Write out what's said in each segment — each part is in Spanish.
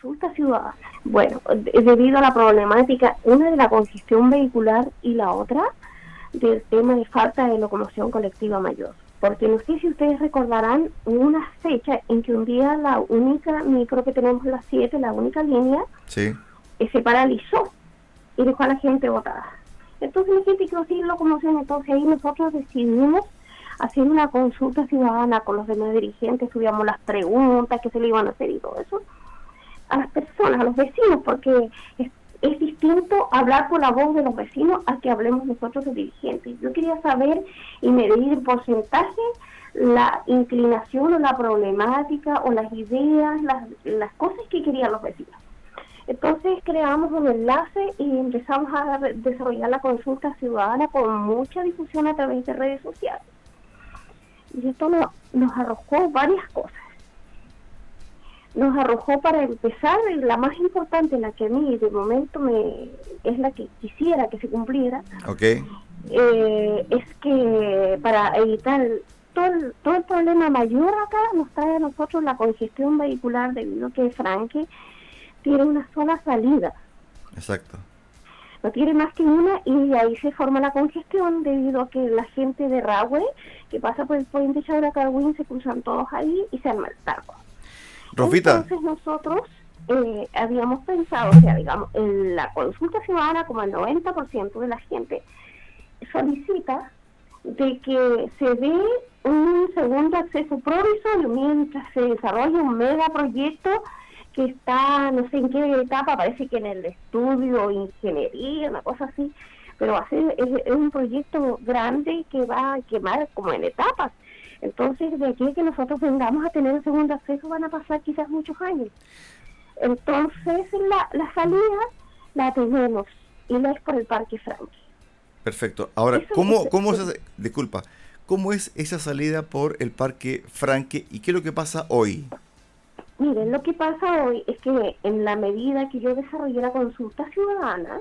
consulta ciudadana. Bueno, debido a la problemática, una de la congestión vehicular y la otra del tema de falta de locomoción colectiva mayor. Porque no sé si ustedes recordarán una fecha en que un día la única micro que tenemos, las 7, la única línea, sí. Eh, se paralizó y dejó a la gente botada. Entonces la gente quedó sin locomoción, entonces ahí nosotros decidimos hacer una consulta ciudadana con los demás dirigentes, estudiamos las preguntas que se le iban a hacer y todo eso, a las personas, a los vecinos, porque es, distinto hablar con la voz de los vecinos a que hablemos nosotros de dirigentes. Yo quería saber y medir en porcentaje la inclinación o la problemática o las ideas, las cosas que querían los vecinos. Entonces creamos un enlace y empezamos a desarrollar la consulta ciudadana con mucha difusión a través de redes sociales. Y esto nos arrojó varias cosas. Nos arrojó para empezar, la más importante, la que a mí de momento me es la que quisiera que se cumpliera, okay. Eh, es que para evitar todo el, todo el problema mayor acá nos trae a nosotros la congestión vehicular debido a que Franque tiene una sola salida. Exacto no tiene más que una y ahí se forma la congestión debido a que la gente de Rahue que pasa por el puente Chauracagüín se cruzan todos ahí y se arma el taco. Entonces nosotros eh, habíamos pensado, o sea, digamos, en la consulta ciudadana como el 90% de la gente solicita de que se dé un segundo acceso provisorio mientras se desarrolla un megaproyecto que está, no sé en qué etapa, parece que en el estudio, ingeniería, una cosa así, pero hacer, es, un proyecto grande que va a quemar como en etapas. Entonces, de aquí que nosotros vengamos a tener el segundo acceso van a pasar quizás muchos años. Entonces, la, la salida la tenemos y no es por el Parque Franque. Perfecto. Ahora, ¿cómo, cómo es, disculpa, cómo es esa salida por el Parque Franque y qué es lo que pasa hoy? Miren, lo que pasa hoy es que en la medida que yo desarrollé la consulta ciudadana,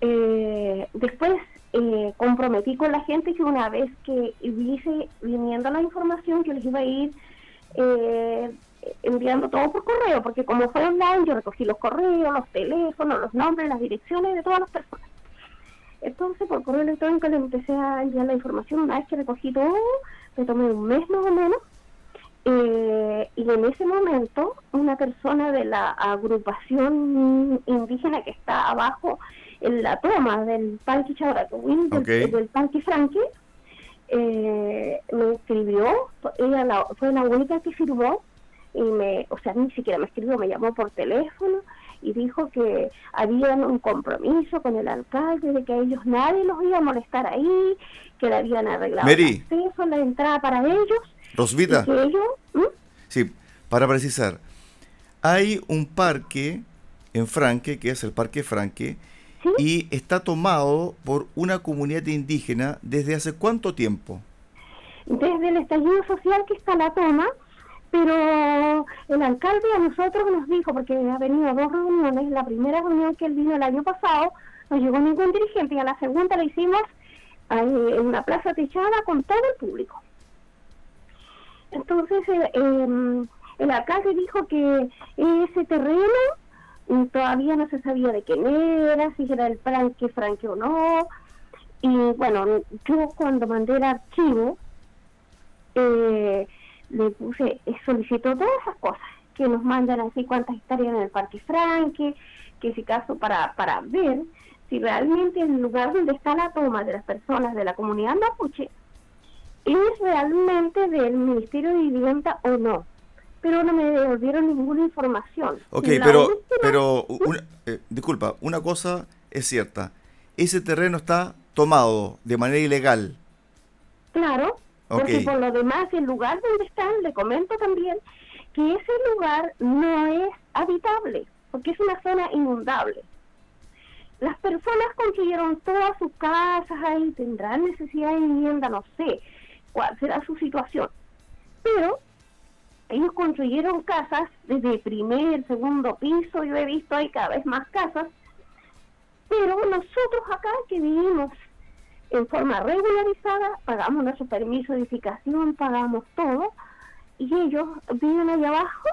eh, después eh, comprometí con la gente que una vez que hubiese viniendo la información, yo les iba a ir eh, enviando todo por correo, porque como fue online, yo recogí los correos, los teléfonos, los nombres, las direcciones de todas las personas. Entonces, por correo electrónico le empecé a enviar la información. Una vez que recogí todo, me tomé un mes más o menos eh, y en ese momento, una persona de la agrupación indígena que está abajo en la toma del Parque Chauracuín, del, Parque Franque, eh, me escribió, ella fue la única que firmó, y me, o sea, ni siquiera me escribió, me llamó por teléfono y dijo que había un compromiso con el alcalde de que a ellos nadie los iba a molestar ahí, que le habían arreglado Mary. la entrada para ellos Rosvita. ¿Mm? Sí, para precisar, hay un parque en Franque, que es el Parque Franque, y está tomado por una comunidad indígena desde hace cuánto tiempo? Desde el estallido social que está la toma, pero el alcalde a nosotros nos dijo, porque ha venido a dos reuniones, la primera reunión que él vino el año pasado, no llegó ningún dirigente, y a la segunda la hicimos en una plaza techada con todo el público. Entonces eh, em, el alcalde dijo que ese terreno todavía no se sabía de quién era, si era el franque, franque o no. Y bueno, yo cuando mandé el archivo, eh, le puse, eh, solicitó todas esas cosas, que nos mandan así cuántas hectáreas en el Parque Franque, que si caso para, para ver si realmente el lugar donde está la toma de las personas de la comunidad mapuche es realmente del Ministerio de Vivienda o no. Pero no me devolvieron ninguna información. Ok, pero, pero eh, disculpa, una cosa es cierta. Ese terreno está tomado de manera ilegal. Claro, porque por lo demás, el lugar donde están, le comento también que ese lugar no es habitable, porque es una zona inundable. Las personas construyeron todas sus casas ahí, tendrán necesidad de vivienda, no sé, cuál será su situación. Pero ellos construyeron casas desde primer, segundo piso, yo he visto ahí cada vez más casas, pero nosotros acá que vivimos en forma regularizada, pagamos nuestro permiso de edificación, pagamos todo, y ellos viven allá abajo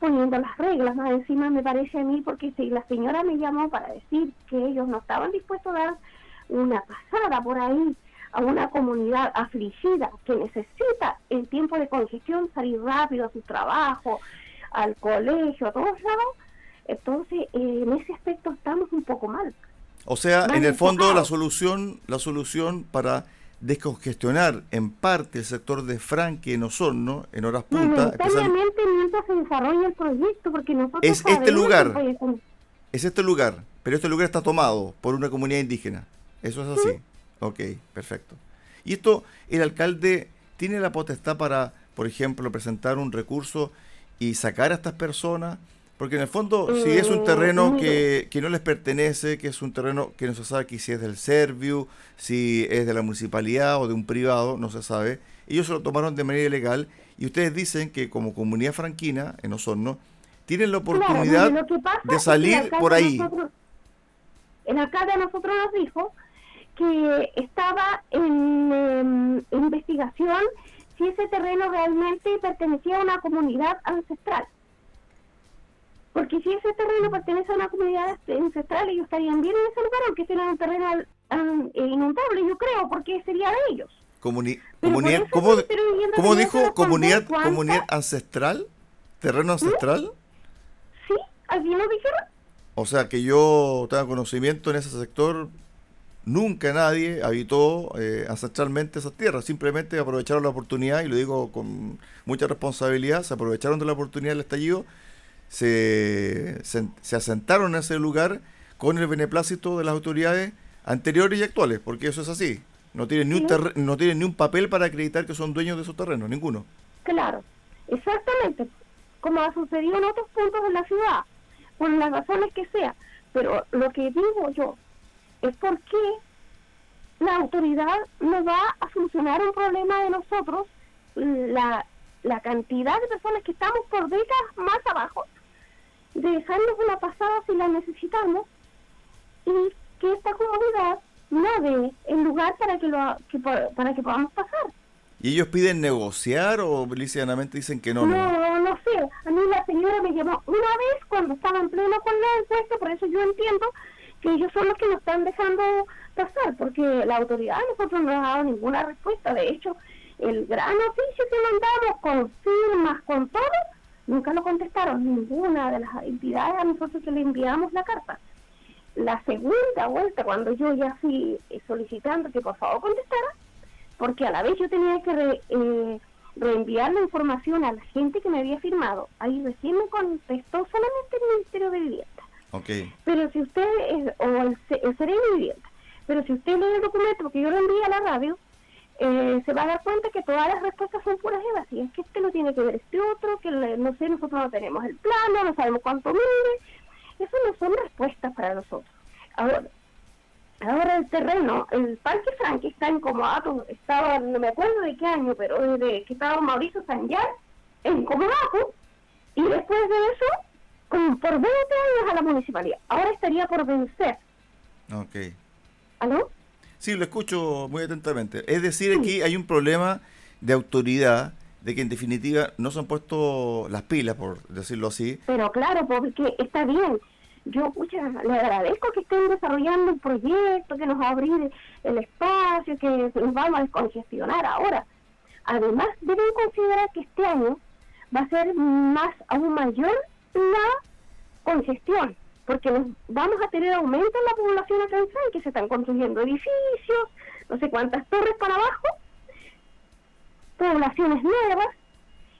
poniendo las reglas. Más encima me parece a mí, porque si la señora me llamó para decir que ellos no estaban dispuestos a dar una pasada por ahí a una comunidad afligida que necesita en tiempo de congestión salir rápido a su trabajo, al colegio, a todos lados, entonces en ese aspecto estamos un poco mal. O sea, en el fondo la solución, la solución para descongestionar en parte el sector de Franque en Osorno, en horas punta. mientras se desarrolla el proyecto, porque nosotros es este lugar, es este lugar, pero este lugar está tomado por una comunidad indígena. Eso es así. Ok, perfecto. Y esto, el alcalde tiene la potestad para, por ejemplo, presentar un recurso y sacar a estas personas porque en el fondo, si es un terreno que, que, no les pertenece, que es un terreno que no se sabe si es del Serviu, si es de la municipalidad o de un privado, no se sabe, ellos se lo tomaron de manera ilegal y ustedes dicen que como comunidad franquina en Osorno, tienen la oportunidad de salir por ahí. el alcalde a nosotros nos dijo que estaba en em, investigación si ese terreno realmente pertenecía a una comunidad ancestral. Porque si ese terreno pertenece a una comunidad ancestral, ellos estarían bien en ese lugar, aunque sea un terreno um, inundable, yo creo, porque sería de ellos. comunidad, ¿Cómo, dijo? ¿Comunidad, ¿Comunidad ancestral? ¿Terreno ancestral? Sí, ¿alguien lo dijeron? O sea, que yo tenga conocimiento en ese sector, nunca nadie habitó eh, ancestralmente esas tierras, simplemente aprovecharon la oportunidad, y lo digo con mucha responsabilidad, se aprovecharon de la oportunidad del estallido se, se, asentaron en ese lugar con el beneplácito de las autoridades anteriores y actuales, porque eso es así. No tienen ni un, no tienen ni un papel para acreditar que son dueños de esos terrenos, ninguno. Claro, exactamente, como ha sucedido en otros puntos de la ciudad, por las razones que sea. Pero lo que digo yo es por qué la autoridad no va a solucionar un problema de nosotros, la, la cantidad de personas que estamos por décadas más abajo, de dejarnos una pasada si la necesitamos y que esta comunidad no dé el lugar para que, lo, que, para que podamos pasar. ¿Y ellos piden negociar o lisianamente dicen que no? No, no, sé. A mí la señora me llamó una vez cuando estaba en pleno con la encuesta, por eso yo entiendo que ellos son los que nos están dejando pasar, porque la autoridad a nosotros no ha dado ninguna respuesta. De hecho, el gran oficio que mandamos con firmas, con todo, Nunca lo contestaron ninguna de las entidades a nosotros que le enviamos la carta. La segunda vuelta, cuando yo ya fui solicitando que por favor contestara, porque a la vez yo tenía que eh, reenviar la información a la gente que me había firmado, ahí recién me contestó solamente el Ministerio de Vivienda. Okay. Pero si usted, o el, el de Vivienda, pero si usted lee el documento, porque yo lo envié a la radio, eh, se va a dar cuenta que todas las respuestas son puras evasivas, es que este no tiene que ver este otro, que no sé, nosotros no tenemos el plano, no sabemos cuánto mide, eso no son respuestas para nosotros. Ahora, ahora el terreno, el Parque Frank está en Comodato, estaba, no me acuerdo de qué año, pero desde que estaba Mauricio Sanyar en Comodato, y después de eso, por 20 años a la municipalidad. Ahora estaría por vencer. Ok. ¿Aló? Sí, lo escucho muy atentamente. Es decir, aquí hay un problema de autoridad, de que en definitiva no se han puesto las pilas, por decirlo así. Pero claro, porque está bien. Yo le agradezco que estén desarrollando un proyecto, que nos va a abrir el espacio, que nos vamos a descongestionar ahora. Además, deben considerar que este año va a ser más, aún mayor la congestión porque vamos a tener aumento en la población acá en que se están construyendo edificios, no sé cuántas torres para abajo, poblaciones nuevas,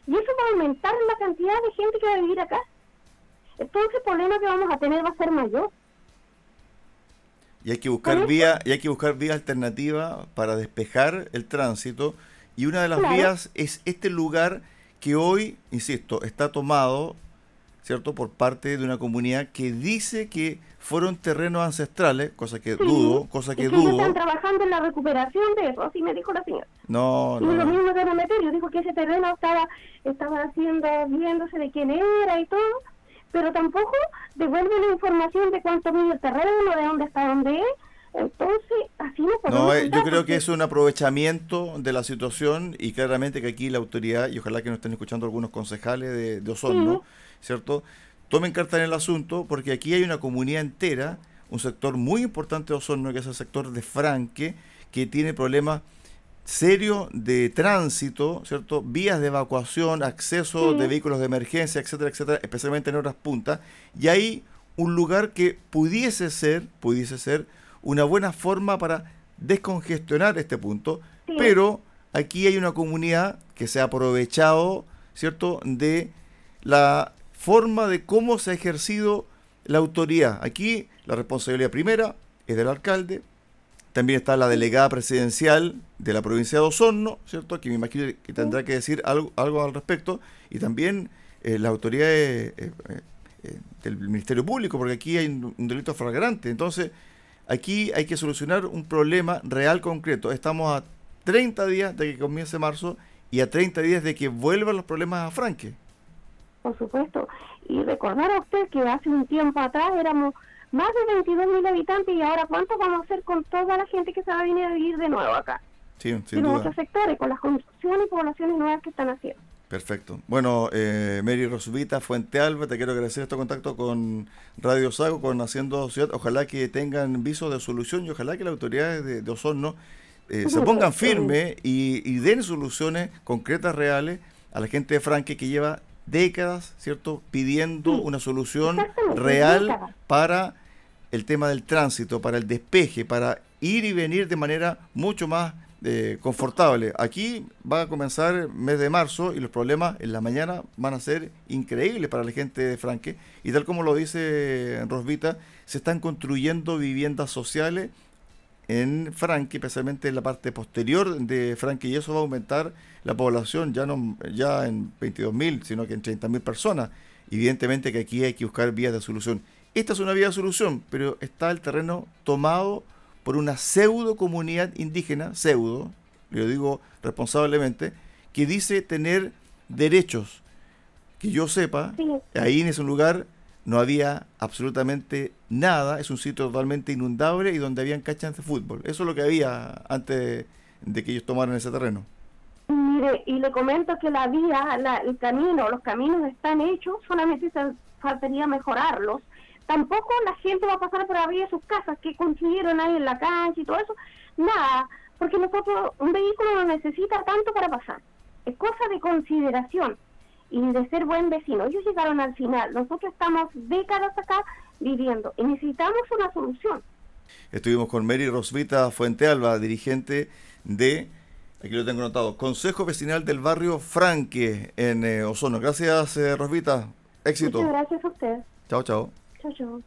y eso va a aumentar la cantidad de gente que va a vivir acá. Entonces el problema que vamos a tener va a ser mayor. Y hay que buscar vía, y hay que buscar vía alternativa para despejar el tránsito. Y una de las vías es este lugar que hoy, insisto, está tomado ¿cierto? Por parte de una comunidad que dice que fueron terrenos ancestrales, cosa que dudo, cosa que dudo. están trabajando en la recuperación de eso, así me dijo la señora. No, no. Y lo mismo que Meterio, dijo que ese terreno estaba, estaba haciendo, viéndose de quién era y todo, pero tampoco devuelve la información de cuánto mide el terreno, de dónde está dónde es. Entonces, así no podemos. No, eh, yo creo que es un aprovechamiento de la situación y claramente que aquí la autoridad, y ojalá que nos estén escuchando algunos concejales de, de Osorno, ¿cierto? Tomen carta en el asunto porque aquí hay una comunidad entera, un sector muy importante de Osorno, que es el sector de Franque, que tiene problemas serios de tránsito, ¿cierto? Vías de evacuación, acceso de vehículos de emergencia, etcétera, etcétera, especialmente en horas puntas. Y hay un lugar que pudiese ser, pudiese ser una buena forma para descongestionar este punto, pero aquí hay una comunidad que se ha aprovechado, ¿cierto?, de la forma de cómo se ha ejercido la autoridad. Aquí la responsabilidad primera es del alcalde, también está la delegada presidencial de la provincia de Osorno, ¿cierto?, que me imagino que tendrá que decir algo, al respecto, y también eh, las autoridades eh, eh, del Ministerio Público, porque aquí hay un, delito flagrante. Entonces, aquí hay que solucionar un problema real concreto. Estamos a 30 días de que comience marzo y a 30 días de que vuelvan los problemas a Franque. Por supuesto. Y recordar a usted que hace un tiempo atrás éramos más de 22 mil habitantes y ahora cuánto vamos a hacer con toda la gente que se va a venir a vivir de nuevo acá. Sí, sin en otros sectores, con las construcciones y poblaciones nuevas que están haciendo. Perfecto. Bueno, eh, Mary Rosubita, Fuente Alba, te quiero agradecer este contacto con Radio Sago, con Haciendo Ciudad. Ojalá que tengan viso de solución y ojalá que las autoridades de, de Osorno eh, se pongan firmes y, den soluciones concretas, reales a la gente de Franque que lleva décadas, ¿cierto?, pidiendo una solución real para el tema del tránsito, para el despeje, para ir y venir de manera mucho más eh, confortable. Aquí va a comenzar el mes de marzo y los problemas en la mañana van a ser increíbles para la gente de Franque. Y tal como lo dice Rosvita, se están construyendo viviendas sociales en Franque, especialmente en la parte posterior de Franque, y eso va a aumentar la población ya no ya en 22.000, sino que en 30.000 personas. Evidentemente que aquí hay que buscar vías de solución. Esta es una vía de solución, pero está el terreno tomado por una pseudo comunidad indígena, pseudo, lo digo responsablemente, que dice tener derechos. Que yo sepa, ahí en ese lugar no había absolutamente nada, es un sitio totalmente inundable y donde habían canchas de fútbol. Eso es lo que había antes de que ellos tomaran ese terreno. Mire, y le comento que la vía, el camino, los caminos están hechos, solamente se faltaría mejorarlos. Tampoco la gente va a pasar por abrir sus casas que construyeron ahí en la cancha y todo eso. Nada, porque nosotros, un vehículo no necesita tanto para pasar. Es cosa de consideración y de ser buen vecino. Ellos llegaron al final. Nosotros estamos décadas acá viviendo y necesitamos una solución. Estuvimos con Mary Rosvita Fuentealba, dirigente de, aquí lo tengo notado, Consejo Vecinal del Barrio Franque en eh, Ozono. Gracias, eh, Rosvita. Éxito. Muchas gracias a usted. Chao, chao. Chao, chao.